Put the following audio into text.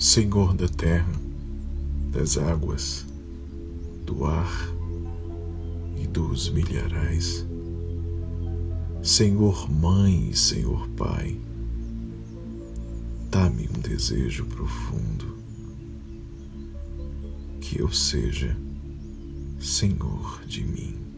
Senhor da terra, das águas, do ar e dos milharais. Senhor Mãe e Senhor Pai, dá-me um desejo profundo, que eu seja Senhor de mim.